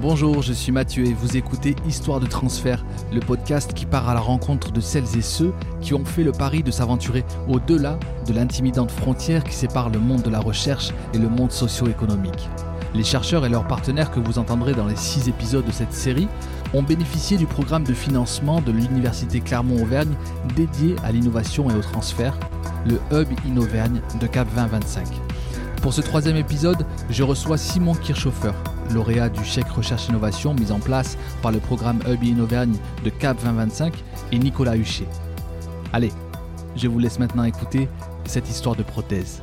Bonjour, je suis Mathieu et vous écoutez Histoire de transfert, le podcast qui part à la rencontre de celles et ceux qui ont fait le pari de s'aventurer au-delà de l'intimidante frontière qui sépare le monde de la recherche et le monde socio-économique. Les chercheurs et leurs partenaires que vous entendrez dans les six épisodes de cette série ont bénéficié du programme de financement de l'Université Clermont-Auvergne dédié à l'innovation et au transfert, le Hub Innovergne de Cap 2025. Pour ce troisième épisode, je reçois Simon Kirchhofer, lauréat du chèque recherche innovation mis en place par le programme Hub Innovergne de CAP 2025 et Nicolas Huchet. Allez, je vous laisse maintenant écouter cette histoire de prothèse.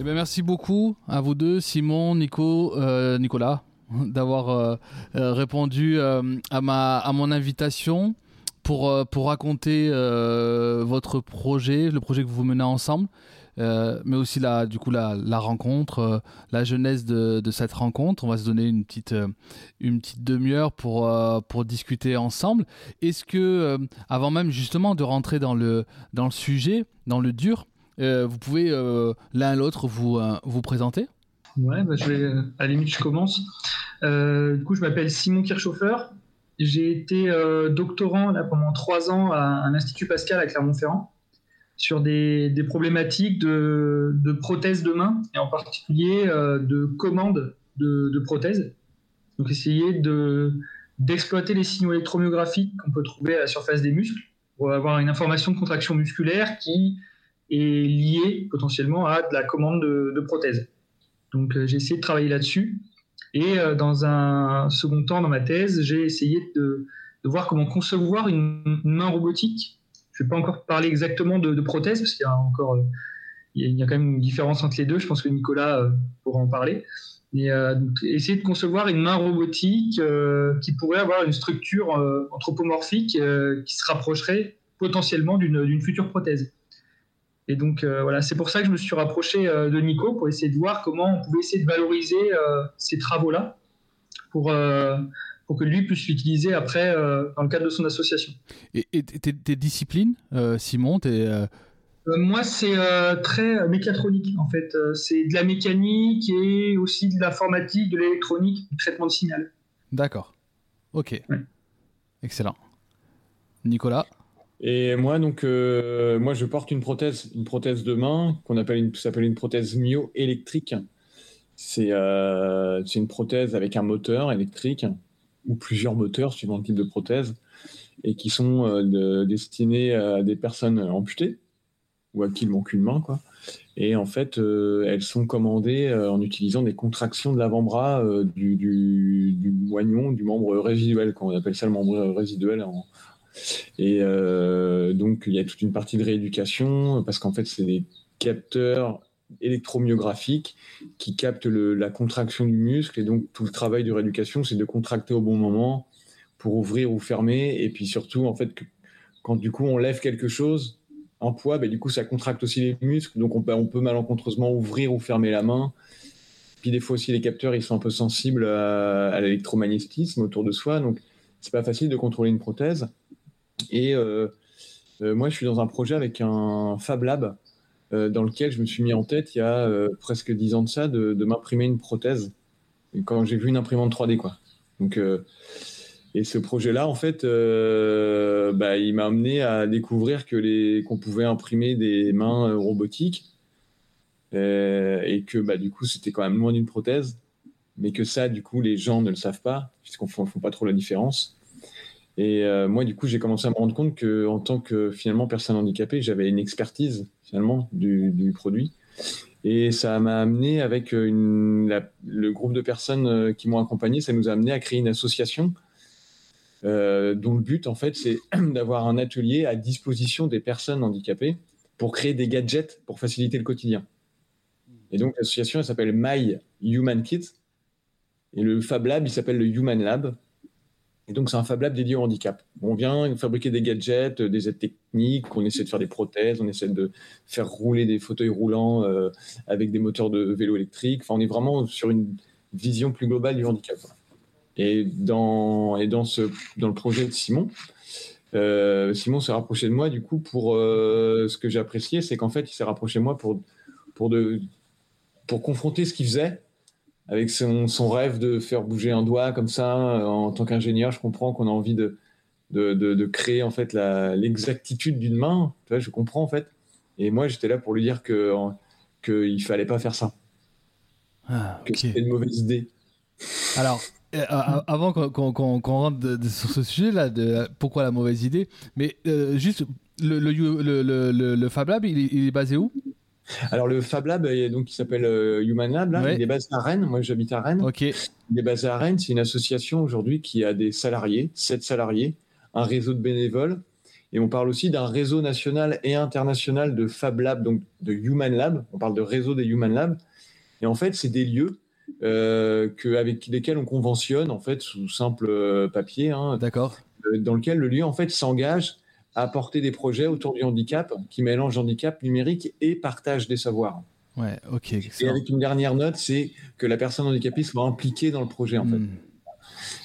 Eh bien, merci beaucoup à vous deux, Simon, Nico, euh, Nicolas, d'avoir euh, euh, répondu à, ma, à mon invitation pour, pour raconter votre projet, le projet que vous menez ensemble. Euh, mais aussi la, du coup la, rencontre, euh, la genèse de, cette rencontre. On va se donner une petite, euh, une petite demi-heure pour, pour discuter ensemble. Est-ce que, avant même justement de rentrer dans le, dans le sujet, dans le dur, vous pouvez l'un l'autre vous, vous présenter? Ouais, bah, je à la limite, je commence. du coup, je m'appelle Simon Kirchhofer. J'ai été doctorant là, pendant trois ans à un Institut Pascal à Clermont-Ferrand sur des, problématiques de, prothèses de main, et en particulier euh, de commandes de, prothèses. Donc essayer d'exploiter les signaux électromyographiques qu'on peut trouver à la surface des muscles pour avoir une information de contraction musculaire qui est liée potentiellement à de la commande de, prothèses. Donc euh, j'ai essayé de travailler là-dessus. Et euh, dans un second temps, dans ma thèse, j'ai essayé de, voir comment concevoir une main robotique je ne vais pas encore parler exactement de, prothèses, parce qu'il y a encore euh, il y a quand même une différence entre les deux. Je pense que Nicolas euh, pourra en parler. Mais euh, essayer de concevoir une main robotique qui pourrait avoir une structure anthropomorphique qui se rapprocherait potentiellement d'une future prothèse. Et donc voilà, c'est pour ça que je me suis rapproché de Nico pour essayer de voir comment on pouvait essayer de valoriser ces travaux-là pour pour que lui puisse l'utiliser après euh, dans le cadre de son association. Et, tes, disciplines, euh, Simon euh, Moi, c'est très mécatronique en fait. c'est de la mécanique et aussi de l'informatique, de l'électronique, du traitement de signal. D'accord. Ok. Excellent. Nicolas? Et moi, donc, moi, je porte une prothèse, une prothèse de main qu'on appelle une, s'appelle une prothèse myoélectrique. C'est c'est une prothèse avec un moteur électrique ou plusieurs moteurs suivant le type de prothèse et qui sont euh, destinés à des personnes amputées ou à qui il manque une main, quoi. Et en fait, euh, elles sont commandées euh, en utilisant des contractions de l'avant-bras du, du, moignon, du membre résiduel, quand on appelle ça le membre résiduel. Et donc, il y a toute une partie de rééducation, parce qu'en fait, c'est des capteurs électromyographique qui capte la contraction du muscle. Et donc, tout le travail de rééducation, c'est de contracter au bon moment pour ouvrir ou fermer. Et puis surtout, en fait, quand du coup on lève quelque chose en poids, ben, du coup, ça contracte aussi les muscles. Donc, on peut, on peut malencontreusement ouvrir ou fermer la main. Puis des fois aussi, les capteurs, ils sont un peu sensibles à, l'électromagnétisme autour de soi. Donc, c'est pas facile de contrôler une prothèse. Et euh, euh, moi, je suis dans un projet avec un Fab Lab euh, dans lequel je me suis mis en tête il y a euh, presque dix ans de ça de, m'imprimer une prothèse quand j'ai vu une imprimante 3D quoi. Donc euh, et ce projet-là, en fait, bah, il m'a amené à découvrir que les qu'on pouvait imprimer des mains robotiques et que bah, du coup c'était quand même loin d'une prothèse, mais que ça, du coup, les gens ne le savent pas puisqu'on ne font pas trop la différence. Et euh, moi, du coup, j'ai commencé à me rendre compte que, en tant que finalement personne handicapée, j'avais une expertise finalement du, produit. Et ça m'a amené avec une, le groupe de personnes euh, qui m'ont accompagné, ça nous a amené à créer une association euh, dont le but, en fait, c'est d'avoir un atelier à disposition des personnes handicapées pour créer des gadgets pour faciliter le quotidien. Et donc, l'association, elle s'appelle My Human Kit. Et le Fab Lab, il s'appelle le Human Lab. Et donc, c'est un Fab Lab dédié au handicap. On vient fabriquer des gadgets, euh, des aides techniques, on essaie de faire des prothèses, on essaie de faire rouler des fauteuils roulants euh, avec des moteurs de vélo électrique. Enfin, on est vraiment sur une vision plus globale du handicap. Et dans, et dans, le projet de Simon, euh, Simon s'est rapproché de moi, du coup, pour ce que j'ai apprécié, c'est qu'en fait, il s'est rapproché de moi pour, pour, de, pour confronter ce qu'il faisait avec son, rêve de faire bouger un doigt comme ça. En tant qu'ingénieur, je comprends qu'on a envie de, de, créer en fait l'exactitude d'une main. Tu vois, je comprends en fait. Et moi, j'étais là pour lui dire que qu'il fallait pas faire ça. Ah, que c'était une mauvaise idée. Alors, euh, avant qu'on rentre sur ce sujet-là, de pourquoi la mauvaise idée, mais euh, juste, le, le, le, Fab Lab, il, est basé où? Alors le Fab Lab, donc qui s'appelle euh, Human Lab, là, il est basé à Rennes. Moi, j'habite à Rennes. Ok. Il est basé à Rennes. C'est une association aujourd'hui qui a des salariés, sept salariés, un réseau de bénévoles, et on parle aussi d'un réseau national et international de Fab Lab, donc de Human Lab. On parle de réseau des Human Lab. Et en fait, c'est des lieux euh, que, avec lesquels on conventionne en fait sous simple euh, papier. Hein, D'accord. Euh, dans lequel le lieu en fait s'engage à apporter des projets autour du handicap qui mélangent handicap numérique et partage des savoirs. Ouais, ok. Et avec une dernière note, c'est que la personne handicapée soit impliquée dans le projet en fait. Hmm.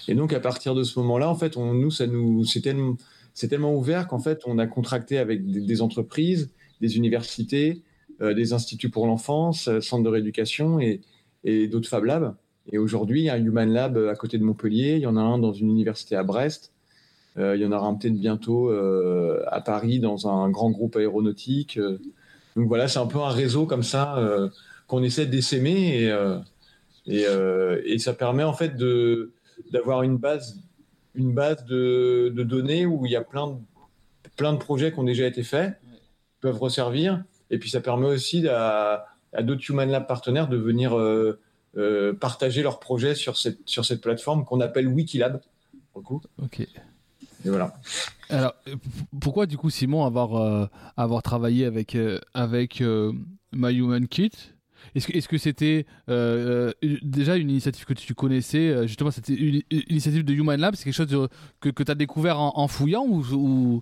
Et donc à partir de ce moment-là, en fait, on, nous, ça nous, c'est tellement, c'est tellement ouvert qu'en fait, on a contracté avec des, entreprises, des universités, des instituts pour l'enfance, centres de rééducation et, et d'autres Fab Labs. Et aujourd'hui, il y a un Human Lab à côté de Montpellier, il y en a un dans une université à Brest, euh, il y en aura peut-être bientôt euh, à Paris dans un grand groupe aéronautique. donc voilà, c'est un peu un réseau comme ça euh, qu'on essaie d'essaimer et, et, ça permet en fait d'avoir une base, une base de, données où il y a plein de, projets qui ont déjà été faits, peuvent resservir. Et puis ça permet aussi à, d'autres Human Lab partenaires de venir euh, euh, partager leurs projets sur cette, plateforme qu'on appelle Wikilab. Ok. Alors, pourquoi du coup, Simon, avoir, euh, travaillé avec, avec My Human Kit? Est-ce que, c'était déjà une initiative que tu connaissais Justement, c'était une, initiative de Human Lab? C'est quelque chose que, que tu as découvert en, fouillant ou,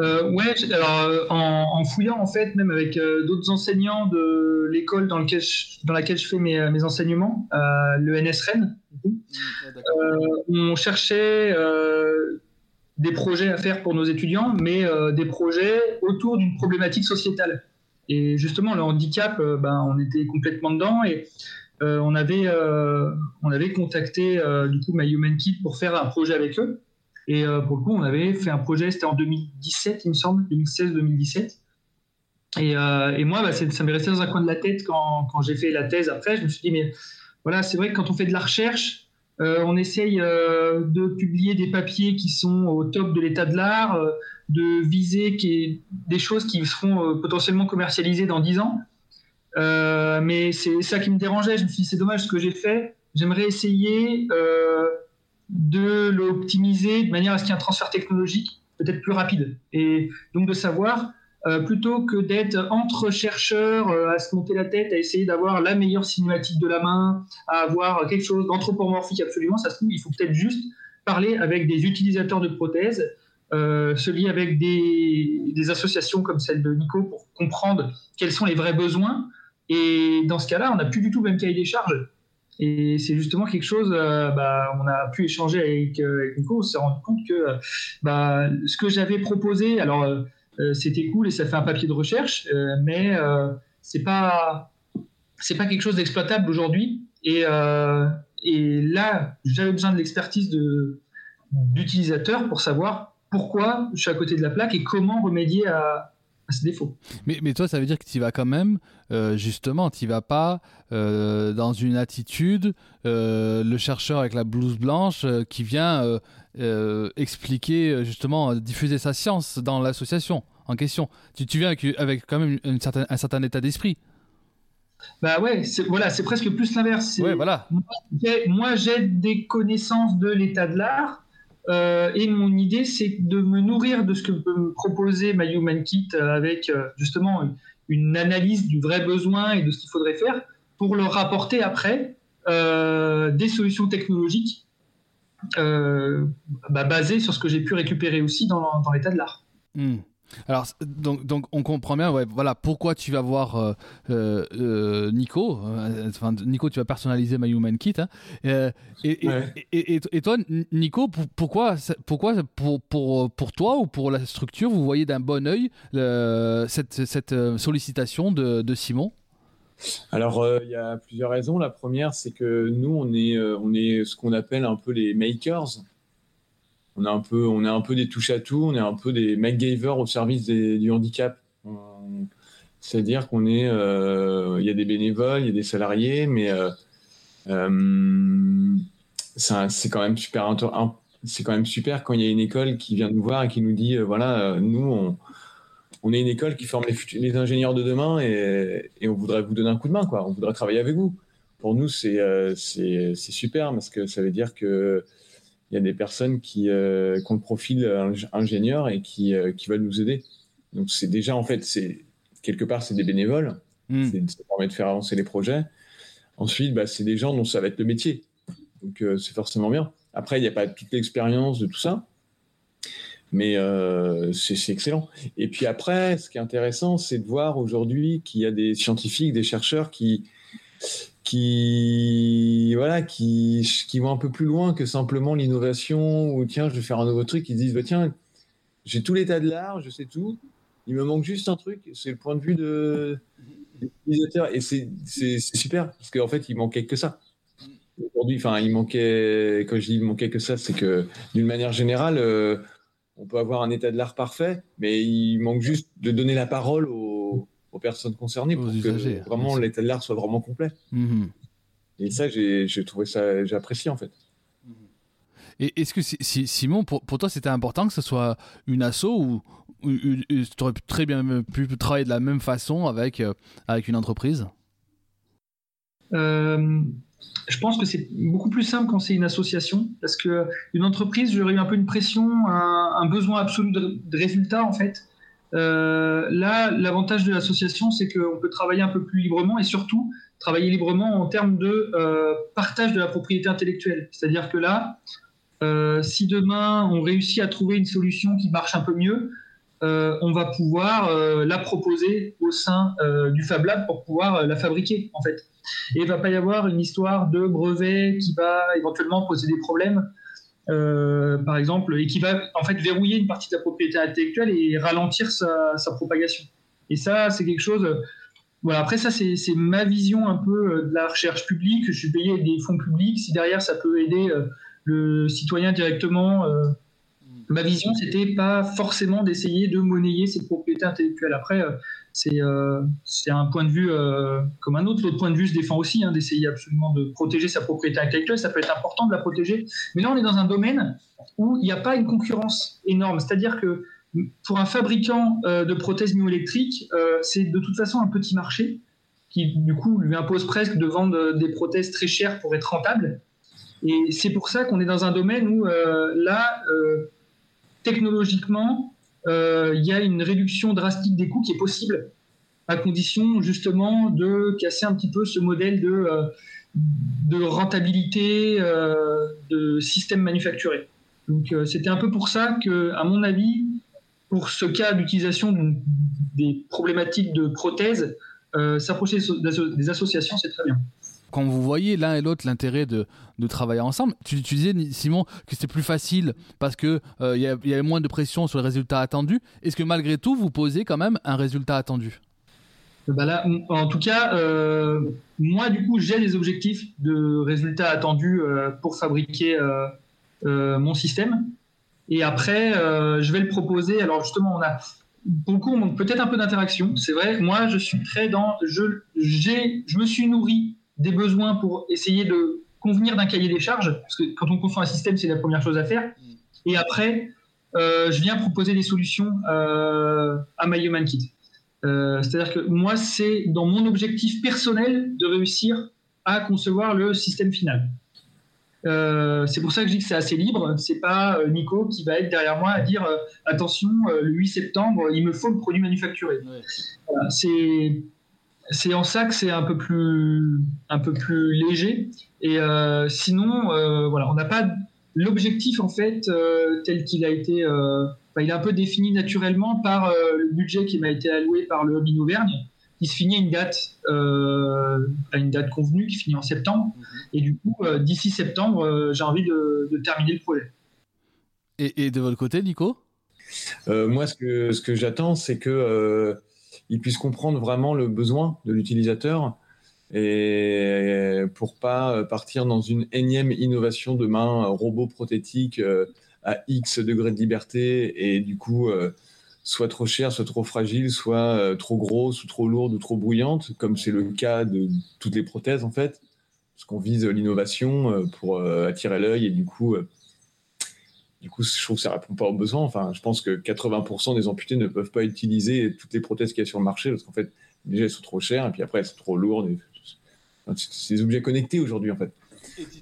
euh, ouais, alors euh, en, fouillant en fait, même avec euh, d'autres enseignants de l'école dans, dans laquelle je fais mes, mes enseignements, le NSREN, mmh, on cherchait des projets à faire pour nos étudiants, mais des projets autour d'une problématique sociétale. Et justement, le handicap, ben, on était complètement dedans et on, avait, on avait contacté du coup My Human Kit pour faire un projet avec eux. Et euh, pour le coup, on avait fait un projet, c'était en 2017, il me semble, 2016-2017. Et, euh, et, moi, bah, ça m'est resté dans un coin de la tête quand, j'ai fait la thèse après. Je me suis dit, mais voilà, c'est vrai que quand on fait de la recherche, euh, on essaye de publier des papiers qui sont au top de l'état de l'art, de viser des choses qui seront potentiellement commercialisées dans 10 ans. mais c'est ça qui me dérangeait. Je me suis dit, c'est dommage ce que j'ai fait. J'aimerais essayer de l'optimiser de manière à ce qu'il y ait un transfert technologique peut-être plus rapide. Et donc de savoir, euh, plutôt que d'être entre chercheurs euh, à se monter la tête, à essayer d'avoir la meilleure cinématique de la main, à avoir quelque chose d'anthropomorphique absolument, ça se trouve, il faut peut-être juste parler avec des utilisateurs de prothèses, euh, se lier avec des, des, associations comme celle de Nico pour comprendre quels sont les vrais besoins. Et dans ce cas-là, on n'a plus du tout le même cahier des charges. Et c'est justement quelque chose, euh, bah, on a pu échanger avec, euh, avec Nico, on s'est rendu compte que bah, ce que j'avais proposé, alors euh, c'était cool et ça fait un papier de recherche, mais c'est pas c'est pas quelque chose d'exploitable aujourd'hui. Et, et là, j'avais besoin de l'expertise de d'utilisateurs pour savoir pourquoi je suis à côté de la plaque et comment remédier à, défauts. Mais, mais toi, ça veut dire que tu vas quand même, euh, justement, tu vas pas euh, dans une attitude, euh, le chercheur avec la blouse blanche qui vient expliquer, justement, diffuser sa science dans l'association en question. Tu, tu viens avec, avec quand même une certaine, un certain état d'esprit. Bah ouais, c'est, voilà, c'est presque plus l'inverse. Ouais, voilà. moi j'ai des connaissances de l'état de l'art euh, et mon idée, c'est de me nourrir de ce que peut me proposer My Human Kit euh, avec euh, justement une analyse du vrai besoin et de ce qu'il faudrait faire pour leur rapporter après des solutions technologiques bah, basées sur ce que j'ai pu récupérer aussi dans, l'état de l'art. Hmm. Alors, donc, donc, on comprend bien, ouais, voilà, pourquoi tu vas voir euh, euh, euh, Nico. Enfin, Nico, tu vas personnaliser My Human Kit. Hein, et, et, et, toi, Nico, pourquoi, pourquoi pour, pour, pour toi ou pour la structure, vous voyez d'un bon oeil cette, cette sollicitation de, de Simon? Alors, il y a plusieurs raisons. La première, c'est que nous, on est, on est ce qu'on appelle un peu les makers. On, est un peu, on est un peu des touches à tout, on est un peu des MacGyver au service du handicap. C'est-à-dire qu'on est, il y a des bénévoles, il y a des salariés, mais c'est quand même super c'est quand même super quand il y a une école qui vient nous voir et qui nous dit euh, voilà euh, nous on, on, est une école qui forme les, ingénieurs de demain et, on voudrait vous donner un coup de main quoi on voudrait travailler avec vous pour nous euh, c'est super parce que ça veut dire que il y a des personnes qui, euh, ont le profil ingénieur et qui, qui veulent nous aider donc c'est déjà en fait c'est quelque part c'est des bénévoles mmh. ça permet de faire avancer les projets ensuite bah, c'est des gens dont ça va être le métier donc euh, c'est forcément bien. Après, il n'y a pas toute l'expérience de tout ça, mais euh, c'est excellent. Et puis après, ce qui est intéressant, c'est de voir aujourd'hui qu'il y a des scientifiques, des chercheurs qui qui voilà qui, qui vont un peu plus loin que simplement l'innovation ou tiens je vais faire un nouveau truc. Ils disent bah, tiens j'ai tout l'état de l'art je sais tout. Il me manque juste un truc. C'est le point de vue de l'utilisateur et c'est super parce qu'en fait il manquait que ça. Aujourd'hui, enfin, il manquait, quand je dis il manquait que ça, c'est que d'une manière générale, euh, on peut avoir un état de l'art parfait, mais il manque juste de donner la parole aux, personnes concernées pour que vraiment l'état de l'art soit vraiment complet. Mhm. Et ça, j'ai trouvé ça, j'ai apprécié en fait. Et est-ce que si, Simon, pour, toi, c'était important que ce soit une asso ou, tu aurais très bien pu travailler de la même façon avec, euh, avec une entreprise? Euh, je pense que c'est beaucoup plus simple quand c'est une association, parce que une entreprise, j'aurais eu un peu une pression, un, besoin absolu de, résultats en fait. Euh, là, l'avantage de l'association, c'est qu'on peut travailler un peu plus librement et surtout travailler librement en termes de euh, partage de la propriété intellectuelle. C'est-à-dire que là, euh, si demain on réussit à trouver une solution qui marche un peu mieux, on va pouvoir la proposer au sein du Fab Lab pour pouvoir la fabriquer en fait. Et il va pas y avoir une histoire de brevet qui va éventuellement poser des problèmes, euh, par exemple, et qui va en fait verrouiller une partie de la propriété intellectuelle et ralentir sa, propagation. Et ça, c'est quelque chose. Voilà, après, ça, c'est ma vision un peu euh, de la recherche publique. Je suis payé des fonds publics. Si derrière, ça peut aider euh, le citoyen directement. Ma vision, c'était pas forcément d'essayer de monnayer cette propriété intellectuelle. Après, euh, c'est un point de vue euh, comme un autre. L'autre point de vue se défend aussi, hein, d'essayer absolument de protéger sa propriété intellectuelle. Ça peut être important de la protéger. Mais là, on est dans un domaine où il n'y a pas une concurrence énorme. C'est-à-dire que pour un fabricant euh, de prothèses myoélectriques, c'est de toute façon un petit marché qui, du coup, lui impose presque de vendre des prothèses très chères pour être rentable. Et c'est pour ça qu'on est dans un domaine où, là, technologiquement, euh, il y a une réduction drastique des coûts qui est possible à condition justement de casser un petit peu ce modèle de, euh, rentabilité euh, de système manufacturé. Donc c'était un peu pour ça que, à mon avis, pour ce cas d'utilisation des problématiques de prothèses, s'approcher des associations, c'est très bien quand vous voyez l'un et l'autre l'intérêt de, de, travailler ensemble, tu, disais, Simon, que c'était plus facile parce qu'il euh, y, avait moins de pression sur le résultat attendu. Est-ce que malgré tout, vous posez quand même un résultat attendu? Bah là, en tout cas, euh, moi, du coup, j'ai des objectifs de résultats attendus euh, pour fabriquer mon système. Et après, je vais le proposer. Alors, justement, on a beaucoup, peut-être un peu d'interaction. C'est vrai, moi, je suis très dans. Je, je me suis nourri des besoins pour essayer de convenir d'un cahier des charges, parce que quand on construit un système, c'est la première chose à faire. Et après, euh, je viens proposer des solutions euh, à My Human Kit. Euh, c'est-à-dire que moi, c'est dans mon objectif personnel de réussir à concevoir le système final. c'est pour ça que je dis que c'est assez libre. C'est pas Nico qui va être derrière moi à dire attention, le 8 septembre, il me faut le produit manufacturé. c'est c'est en ça que c'est un peu plus un peu plus léger. Et euh, sinon, euh, voilà, on n'a pas l'objectif en fait euh, tel qu'il a été. il est un peu défini naturellement par le budget qui m'a été alloué par le Hobby Auvergne, qui se finit à une date à une date convenue, qui finit en septembre. Mhm. Et du coup, d'ici septembre, j'ai envie de, terminer le projet. Et, et, de votre côté, Nico? Moi, ce que ce que j'attends, c'est que ils puissent comprendre vraiment le besoin de l'utilisateur et pour pas partir dans une énième innovation de main robot prothétique à X degrés de liberté et du coup soit trop cher, soit trop fragile, soit trop grosse ou trop lourde ou trop bruyante, comme c'est le cas de toutes les prothèses en fait, parce qu'on vise l'innovation pour attirer l'œil et du coup du coup, je trouve que ça répond pas aux besoins. Enfin, je pense que 80% des amputés ne peuvent pas utiliser toutes les prothèses qu'il y a sur le marché parce qu'en fait, déjà, elles sont trop chères et puis après, elles sont trop lourdes. c'est des objets connectés aujourd'hui, en fait.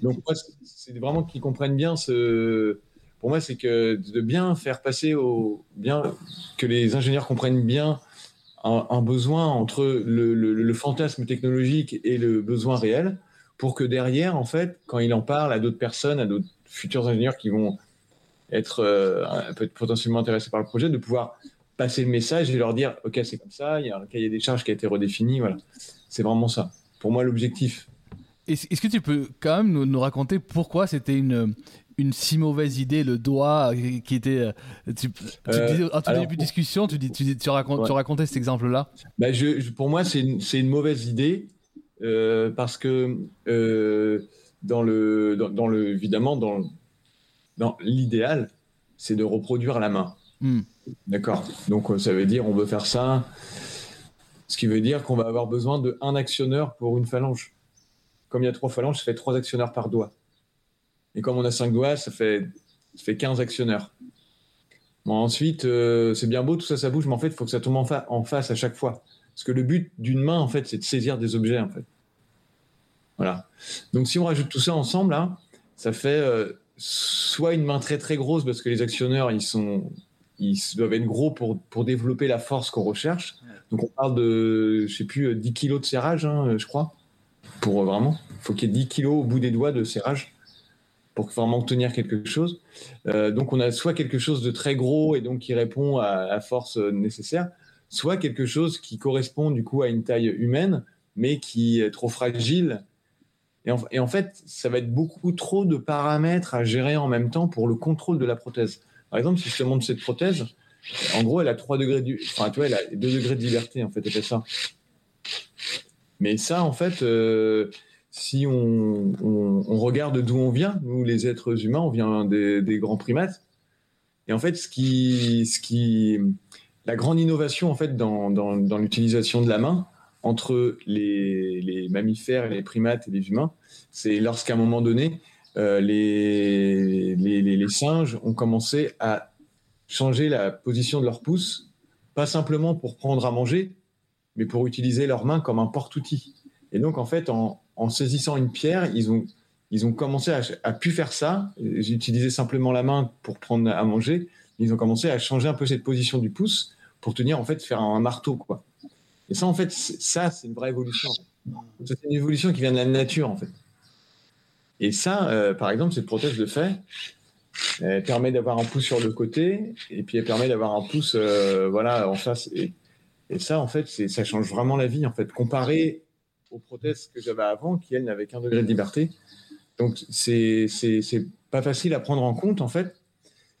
Donc, moi, c'est vraiment qu'ils comprennent bien ce. Pour moi, c'est que de bien faire passer au. bien que les ingénieurs comprennent bien un, besoin entre le, le, fantasme technologique et le besoin réel pour que derrière, en fait, quand il en parle à d'autres personnes, à d'autres futurs ingénieurs qui vont être euh, potentiellement intéressés par le projet, de pouvoir passer le message et leur dire ok c'est comme ça, il y a un cahier des charges qui a été redéfini, voilà. C'est vraiment ça. Pour moi l'objectif. Est-ce que tu peux quand même nous, raconter pourquoi c'était une, une si mauvaise idée, le doigt euh, qui était. Euh, tu, disais, tout début de discussion, tu, dis, tu, tu, racontes, tu racontais cet exemple-là bah je, Pour moi, c'est une, une, mauvaise idée parce que, dans le, dans, dans, le, évidemment, dans, non, l'idéal, c'est de reproduire la main. Hmm. D'accord. Donc euh, ça veut dire on veut faire ça. Ce qui veut dire qu'on va avoir besoin de un actionneur pour une phalange. Comme il y a trois phalanges, ça fait trois actionneurs par doigt. Et comme on a cinq doigts, ça fait, ça fait 15 actionneurs. Bon, ensuite, euh, c'est bien beau, tout ça, ça bouge, mais en fait, il faut que ça tombe en, en, face à chaque fois. Parce que le but d'une main, en fait, c'est de saisir des objets, en fait. Voilà. Donc, si on rajoute tout ça ensemble, là, ça fait euh, soit une main très très grosse parce que les actionneurs ils sont ils doivent être gros pour, pour développer la force qu'on recherche. Donc on parle de je sais plus 10 kilos de serrage, hein, je crois, pour euh, vraiment. Il faut qu'il y ait 10 kilos au bout des doigts de serrage pour vraiment tenir quelque chose. Euh, donc on a soit quelque chose de très gros et donc qui répond à la force nécessaire, soit quelque chose qui correspond du coup à une taille humaine mais qui est trop fragile et en, fait, ça va être beaucoup trop de paramètres à gérer en même temps pour le contrôle de la prothèse. Par exemple, si je te montre cette prothèse, en gros, elle a 3 degrés de, enfin, tu vois, elle a 2 degrés de liberté, en fait, elle fait ça. Mais ça, en fait, euh, si on, regarde d'où on vient, nous, les êtres humains, on vient des, grands primates. Et en fait, ce qui, ce qui, la grande innovation, en fait, dans l'utilisation de la main, entre les, mammifères, les primates et les humains, c'est lorsqu'à un moment donné, euh, les, singes ont commencé à changer la position de leur pouce, pas simplement pour prendre à manger, mais pour utiliser leurs mains comme un porte-outil. Et donc, en fait, en, saisissant une pierre, ils ont, commencé à, à pu faire ça. Ils utilisaient simplement la main pour prendre à manger. Ils ont commencé à changer un peu cette position du pouce pour tenir, en fait, faire un marteau, quoi. Et ça, en fait, ça, c'est une vraie évolution. C'est une évolution qui vient de la nature, en fait. Et ça, euh, par exemple, cette prothèse de fait, elle permet d'avoir un pouce sur le côté, et puis elle permet d'avoir un pouce, euh, voilà, en face. Et, et ça, en fait, ça change vraiment la vie, en fait, comparé aux prothèses que j'avais avant, qui elles n'avaient qu'un degré de liberté. Donc, c'est pas facile à prendre en compte, en fait.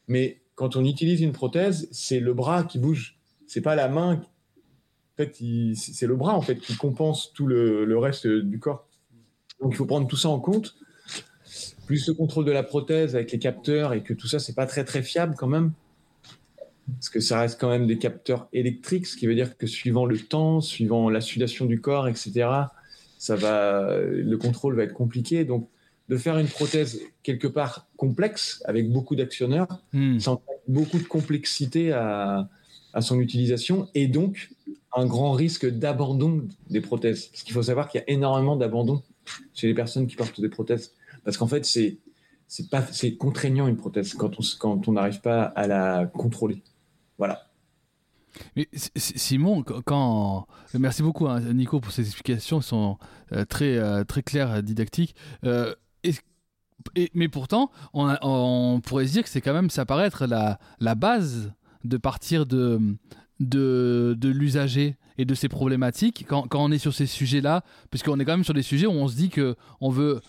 Mais quand on utilise une prothèse, c'est le bras qui bouge. C'est pas la main fait, c'est le bras en fait qui compense tout le, reste du corps. Donc il faut prendre tout ça en compte. Plus le contrôle de la prothèse avec les capteurs et que tout ça c'est pas très très fiable quand même. Parce que ça reste quand même des capteurs électriques, ce qui veut dire que suivant le temps, suivant la sudation du corps, etc., ça va, le contrôle va être compliqué. Donc, de faire une prothèse quelque part complexe avec beaucoup d'actionneurs, hmm. sans beaucoup de complexité à, à son utilisation et donc un grand risque d'abandon des prothèses. Parce qu'il faut savoir qu'il y a énormément d'abandon chez les personnes qui portent des prothèses. Parce qu'en fait, c'est c'est pas c'est contraignant une prothèse quand on quand on n'arrive pas à la contrôler. Voilà. Mais Simon, quand merci beaucoup hein, Nico pour ces explications, qui sont euh, très euh, très claires, didactiques. Euh, mais pourtant, on, on, pourrait se dire que c'est quand même ça paraît être la, la base de partir de de, de l'usager et de ses problématiques quand, quand, on est sur ces sujets-là, puisqu'on est quand même sur des sujets où on se dit que on veut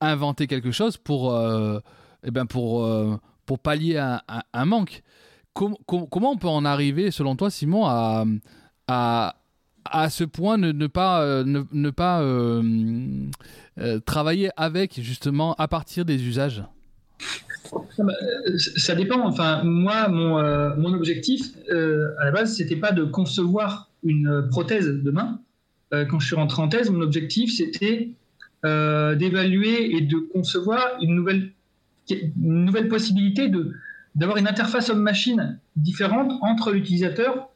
inventer quelque chose pour, euh, eh ben pour, euh, pour pallier un, manque. comment on peut en arriver, selon toi, Simon, à, à, à ce point ne, pas, ne, pas travailler avec justement à partir des usages? Ça dépend. Enfin, moi, mon, mon objectif à la base, c'était pas de concevoir une prothèse de main. quand je suis rentré en thèse, mon objectif, c'était d'évaluer et de concevoir une nouvelle possibilité d'avoir une interface homme-machine différente entre l'utilisateur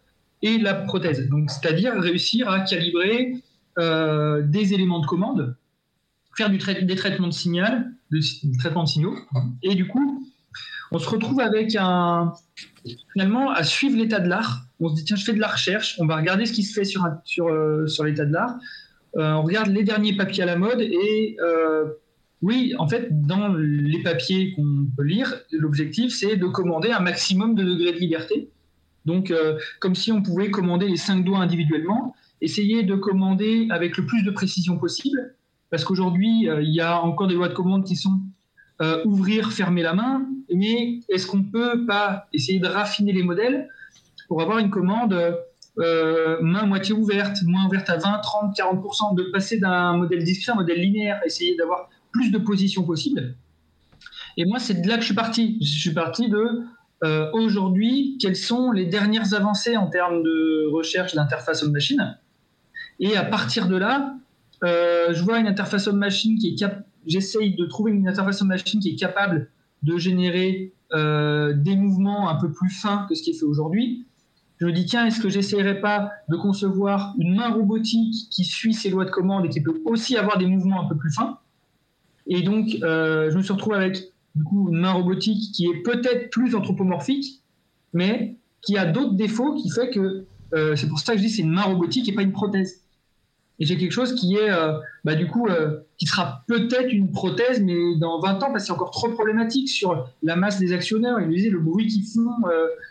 et la prothèse. C'est-à-dire réussir à calibrer euh, des éléments de commande, faire des traitements de signal, de, traitement de signaux, et du coup, on se retrouve avec un finalement à suivre l'état de l'art. On se dit tiens, je fais de la recherche, on va regarder ce qui se fait sur euh, l'état de l'art. Euh, on regarde les derniers papiers à la mode et oui, en fait, dans les papiers qu'on peut lire, l'objectif, c'est de commander un maximum de degrés de liberté. Donc, euh, comme si on pouvait commander les cinq doigts individuellement, essayer de commander avec le plus de précision possible, parce qu'aujourd'hui, euh, il y a encore des lois de commande qui sont euh, ouvrir, fermer la main, mais est-ce qu'on ne peut pas essayer de raffiner les modèles pour avoir une commande main moitié ouverte, moins ouverte à 20, 30, 40%, de passer d'un modèle discret à un modèle linéaire, essayer d'avoir plus de positions possibles? Et moi, c'est de là que je suis parti. Je suis parti de euh, aujourd'hui, quelles sont les dernières avancées en termes de recherche d'interface homme-machine? Et à partir de là, euh, je vois une interface homme-machine qui est. J'essaye de trouver une interface homme-machine qui est capable de générer euh, des mouvements un peu plus fins que ce qui est fait aujourd'hui. Je me dis, tiens, est-ce que j'essayerais pas de concevoir une main robotique qui suit ses lois de commande et qui peut aussi avoir des mouvements un peu plus fins? Et donc, euh, je me suis retrouvé avec du coup, une main robotique qui est peut-être plus anthropomorphique, mais qui a d'autres défauts qui fait que c'est pour ça que je dis c'est une main robotique et pas une prothèse. Et j'ai quelque chose qui est, euh, bah, du coup, qui sera peut-être une prothèse, mais dans 20 ans, c'est encore trop problématique sur la masse des actionnaires. Ils disaient le bruit qu'ils font,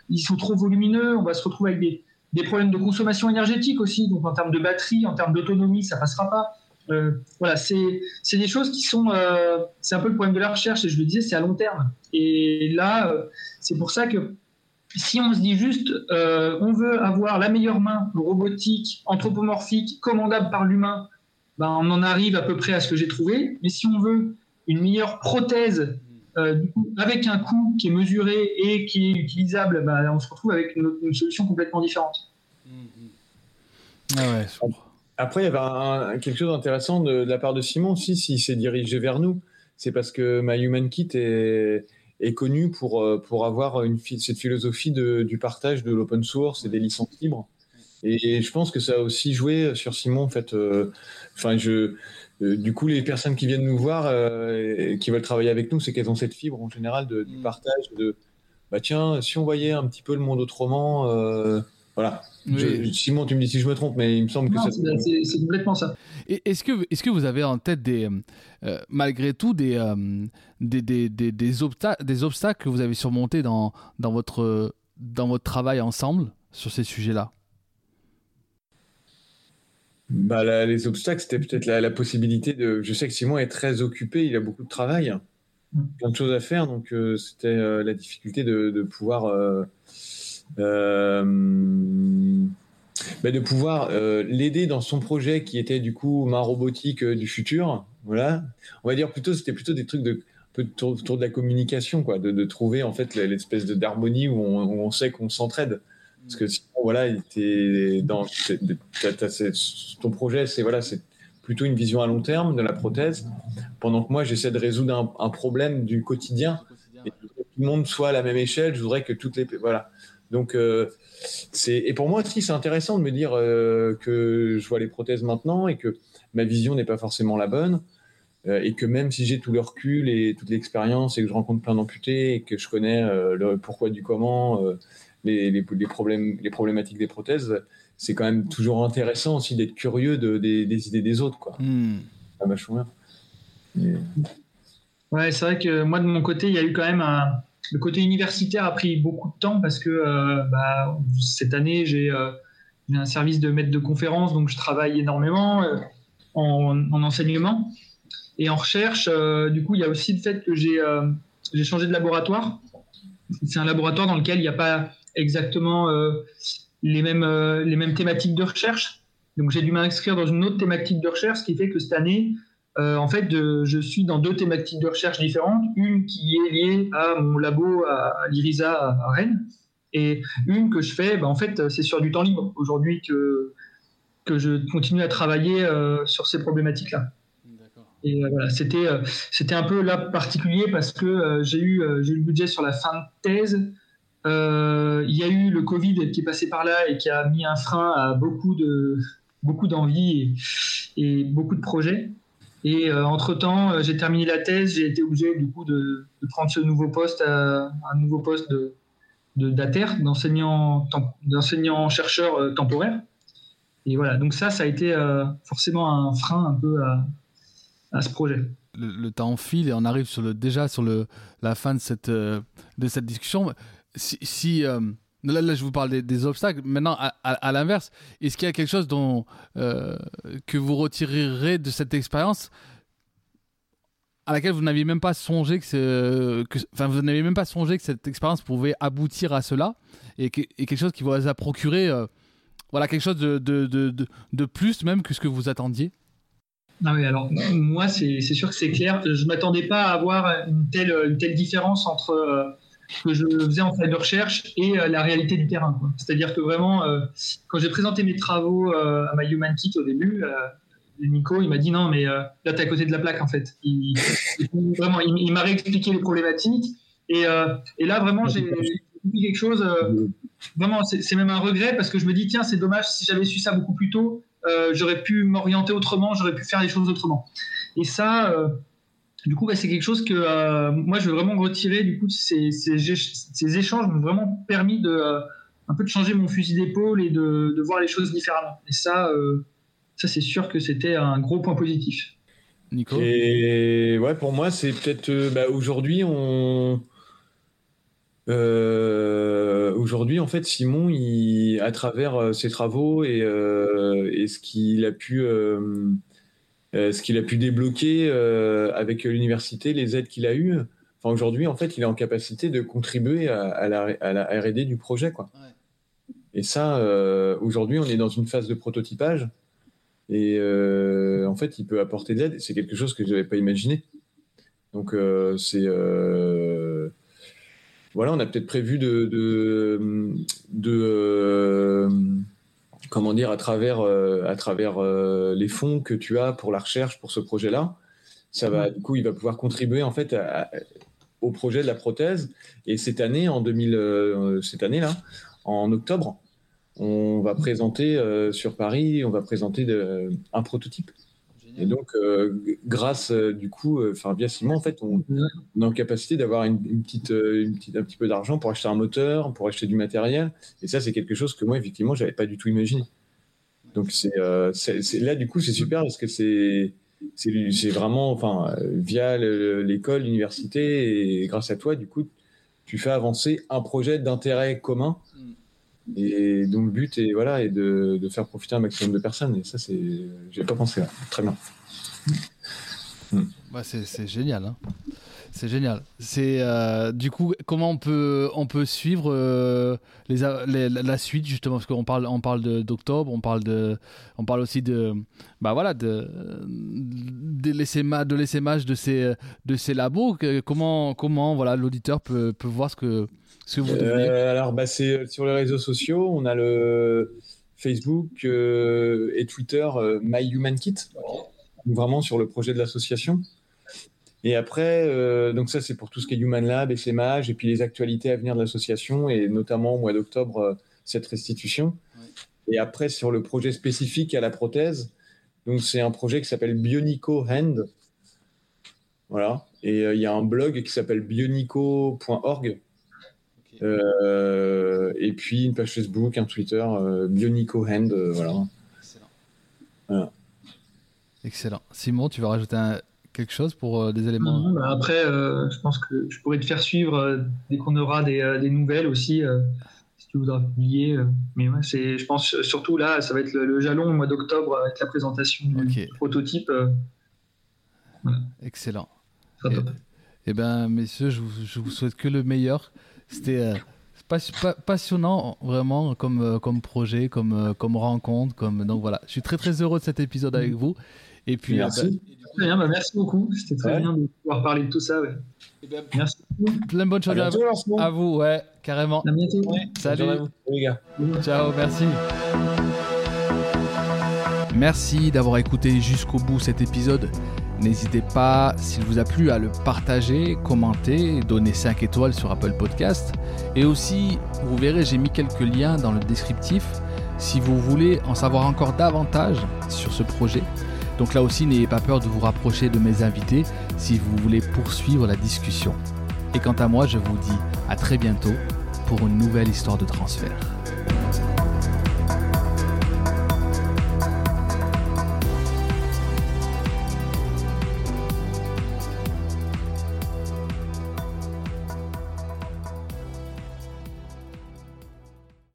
ils sont trop volumineux, on va se retrouver avec des, des, problèmes de consommation énergétique aussi. Donc en termes de batterie, en termes d'autonomie, ça passera pas. Euh, voilà, c'est des choses qui sont. Euh, c'est un peu le problème de la recherche, et je le disais, c'est à long terme. Et là, euh, c'est pour ça que si on se dit juste, on veut avoir la meilleure main robotique, anthropomorphique, commandable par l'humain, ben, on en arrive à peu près à ce que j'ai trouvé. Mais si on veut une meilleure prothèse avec un coût qui est mesuré et qui est utilisable, ben, on se retrouve avec une, solution complètement différente. Ah ouais, après, il y avait quelque chose d'intéressant de, la part de Simon aussi, s'il s'est dirigé vers nous. C'est parce que My Human Kit est, est connu pour, euh, pour avoir une, cette philosophie de, du partage de l'open source et des licences libres. Et je pense que ça a aussi joué sur Simon. En fait, euh, enfin, je, euh, du coup, les personnes qui viennent nous voir, et qui veulent travailler avec nous, c'est qu'elles ont cette fibre en général de, du mm. partage, de bah tiens, si on voyait un petit peu le monde autrement, voilà. Simon, tu me dis si je me trompe, mais il me semble que c'est complètement ça. Est-ce que, est que vous avez en tête des, euh, malgré tout des, euh, des, des, des, des, obstacles que vous avez surmontés dans, dans, votre, dans votre travail ensemble sur ces sujets-là? Bah, Les obstacles, c'était peut-être la, possibilité de. Je sais que Simon est très occupé, il a beaucoup de travail, mm. plein de choses à faire, donc euh, c'était la difficulté de, de pouvoir euh, ben, de pouvoir euh, l'aider dans son projet qui était du coup ma robotique euh, du futur. Voilà, on va dire plutôt c'était plutôt des trucs de un peu autour, de la communication, quoi, de, trouver en fait l'espèce de d'harmonie où, on sait qu'on s'entraide. Parce que sinon, voilà, était dans ton projet, c'est voilà, c'est plutôt une vision à long terme de la prothèse, pendant que moi j'essaie de résoudre un, problème du quotidien et que tout le monde soit à la même échelle. Je voudrais que toutes les voilà. Donc, euh, c'est et pour moi aussi, c'est intéressant de me dire euh, que je vois les prothèses maintenant et que ma vision n'est pas forcément la bonne. Euh, et que même si j'ai tout le recul et toute l'expérience et que je rencontre plein d'amputés et que je connais le pourquoi du comment, les, les, problèmes, les problématiques des prothèses, c'est quand même toujours intéressant aussi d'être curieux de, des, idées des autres. Quoi. Ah, vachement bien. Ouais, c'est vrai que moi, de mon côté, il y a eu quand même un, le côté universitaire a pris beaucoup de temps parce que euh, bah, cette année, euh, j'ai un service de maître de conférence, donc je travaille énormément euh, en, enseignement. Et en recherche, du coup, il y a aussi le fait que j'ai changé de laboratoire. C'est un laboratoire dans lequel il n'y a pas exactement les, mêmes, les mêmes thématiques de recherche. Donc j'ai dû m'inscrire dans une autre thématique de recherche, ce qui fait que cette année, en fait, je suis dans deux thématiques de recherche différentes. Une qui est liée à mon labo à, l'IRISA à Rennes, et une que je fais, bah, en fait, c'est sur du temps libre aujourd'hui que, que je continue à travailler sur ces problématiques-là. Et voilà, c'était, c'était un peu là particulier parce que j'ai, eu, j'ai eu le budget sur la fin de thèse. Il y a eu le Covid qui est passé par là et qui a mis un frein à beaucoup, de, beaucoup d'envie et, beaucoup de projets. Et entre-temps, j'ai terminé la thèse, j'ai été obligé du coup de, prendre ce nouveau poste, un nouveau poste d'ATER, d'enseignant, d'enseignant chercheur temporaire. Et voilà, donc ça, ça a été forcément un frein un peu à, ce projet. Le, temps file et on arrive le, déjà sur le, la fin de cette, euh, discussion. Si, euh, là, je vous parle des, obstacles. Maintenant, à, l'inverse, est-ce qu'il y a quelque chose dont, euh, que vous retirerez de cette expérience à laquelle vous n'aviez même pas songé que, vous n'avez même pas songé que cette expérience pouvait aboutir à cela et, quelque chose qui vous a procuré voilà quelque chose de, de, de, de, plus même que ce que vous attendiez? Ah oui, alors moi, c'est sûr que c'est clair. Je ne m'attendais pas à avoir une telle, une telle différence entre euh, que je faisais en fait de recherche et euh, la réalité du terrain. C'est-à-dire que vraiment, euh, quand j'ai présenté mes travaux à My Human au début, Nico, il m'a dit non, mais là, tu es à côté de la plaque en fait. Il, vraiment, il, m'a réexpliqué les problématiques. Et, et là, vraiment, j'ai dit quelque chose. vraiment, c'est même un regret parce que je me dis, tiens, c'est dommage si j'avais su ça beaucoup plus tôt. Euh, j'aurais pu m'orienter autrement, j'aurais pu faire les choses autrement. Et ça, euh, du coup, bah, c'est quelque chose que euh, moi, je veux vraiment retirer. Du coup, ces, ces, échanges m'ont vraiment permis de un peu de changer mon fusil d'épaule et de, de, voir les choses différemment. Et ça, ça c'est sûr que c'était un gros point positif. Nico? Et ouais, pour moi, c'est peut-être bah, aujourd'hui, on euh, aujourd'hui, en fait, Simon, il, à travers euh, ses travaux et, euh, et ce qu'il a pu, ce qu'il a pu débloquer avec l'université, les aides qu'il a eues. Enfin, aujourd'hui, en fait, il est en capacité de contribuer à, la, à la R&D du projet, quoi. Et ça, aujourd'hui, on est dans une phase de prototypage. Et en fait, il peut apporter de l'aide. C'est quelque chose que je n'avais pas imaginé. Donc, c'est voilà, on a peut-être prévu de, de, euh, comment dire, à travers, euh, à travers euh, les fonds que tu as pour la recherche pour ce projet-là, ça va, du coup, il va pouvoir contribuer en fait au projet de la prothèse. Et cette année, en 2000, cette année-là, en octobre, on va présenter sur Paris, on va présenter un prototype. Et donc, euh, grâce, euh, du coup, euh, enfin, via Simon, en fait, on, est en capacité d'avoir une, petite, une petite, un petit peu d'argent pour acheter un moteur, pour acheter du matériel. Et ça, c'est quelque chose que moi, effectivement, j'avais pas du tout imaginé. Donc, c'est, là, du coup, c'est super parce que c'est, c'est, vraiment, enfin, via l'école, l'université, et grâce à toi, du coup, tu fais avancer un projet d'intérêt commun. Et donc le but est voilà est de, de, faire profiter un maximum de personnes. Et ça c'est, j'ai pas pensé là. Très bien. Bah, c'est génial. Hein. C'est génial. C'est euh, du coup comment on peut on peut suivre euh, les, la suite justement? Parce qu'on parle on parle d'octobre, on parle de on parle aussi de bah voilà de de de ces de ces labos. Comment comment voilà l'auditeur peut, peut voir ce que euh, alors, bah, c'est euh, sur les réseaux sociaux. On a le Facebook euh, et Twitter My Human Kit, vraiment sur le projet de l'association. Et après, donc ça, c'est pour tout ce qui est Human Lab, et SMAG, et puis les actualités à venir de l'association, et notamment au mois d'octobre, cette restitution. Et après, sur le projet spécifique à la prothèse, donc c'est un projet qui s'appelle Bionico Hand. Voilà. Et il y a un blog qui s'appelle bionico.org euh, et puis une page Facebook, un Twitter, euh, Bionico Hand, euh, voilà. Excellent. Excellent. Simon, tu veux rajouter quelque chose pour des éléments? Bah, Après, je pense que je pourrais te faire suivre dès qu'on aura des, des, nouvelles aussi, si tu voudras publier. mais ouais, c'est, je pense surtout là, ça va être le, jalon au mois d'octobre avec la présentation du prototype. Excellent. Et, eh ben, messieurs, je vous, je vous souhaite que le meilleur. C'était euh, passionnant vraiment comme, euh, comme projet, comme, euh, comme rencontre. Comme... Donc voilà, je suis très très heureux de cet épisode avec vous. Et puis, merci. Bah, bah, merci beaucoup. C'était très bien de pouvoir parler de tout ça. Eh ben, merci Plein de bonnes choses à, vous. Ouais, carrément. À bientôt. Salut. les gars. Ciao, merci. Merci d'avoir écouté jusqu'au bout cet épisode. N'hésitez pas, s'il vous a plu, à le partager, commenter, donner 5 étoiles sur Apple Podcast. Et aussi, vous verrez, j'ai mis quelques liens dans le descriptif si vous voulez en savoir encore davantage sur ce projet. Donc là aussi, n'ayez pas peur de vous rapprocher de mes invités si vous voulez poursuivre la discussion. Et quant à moi, je vous dis à très bientôt pour une nouvelle histoire de transfert.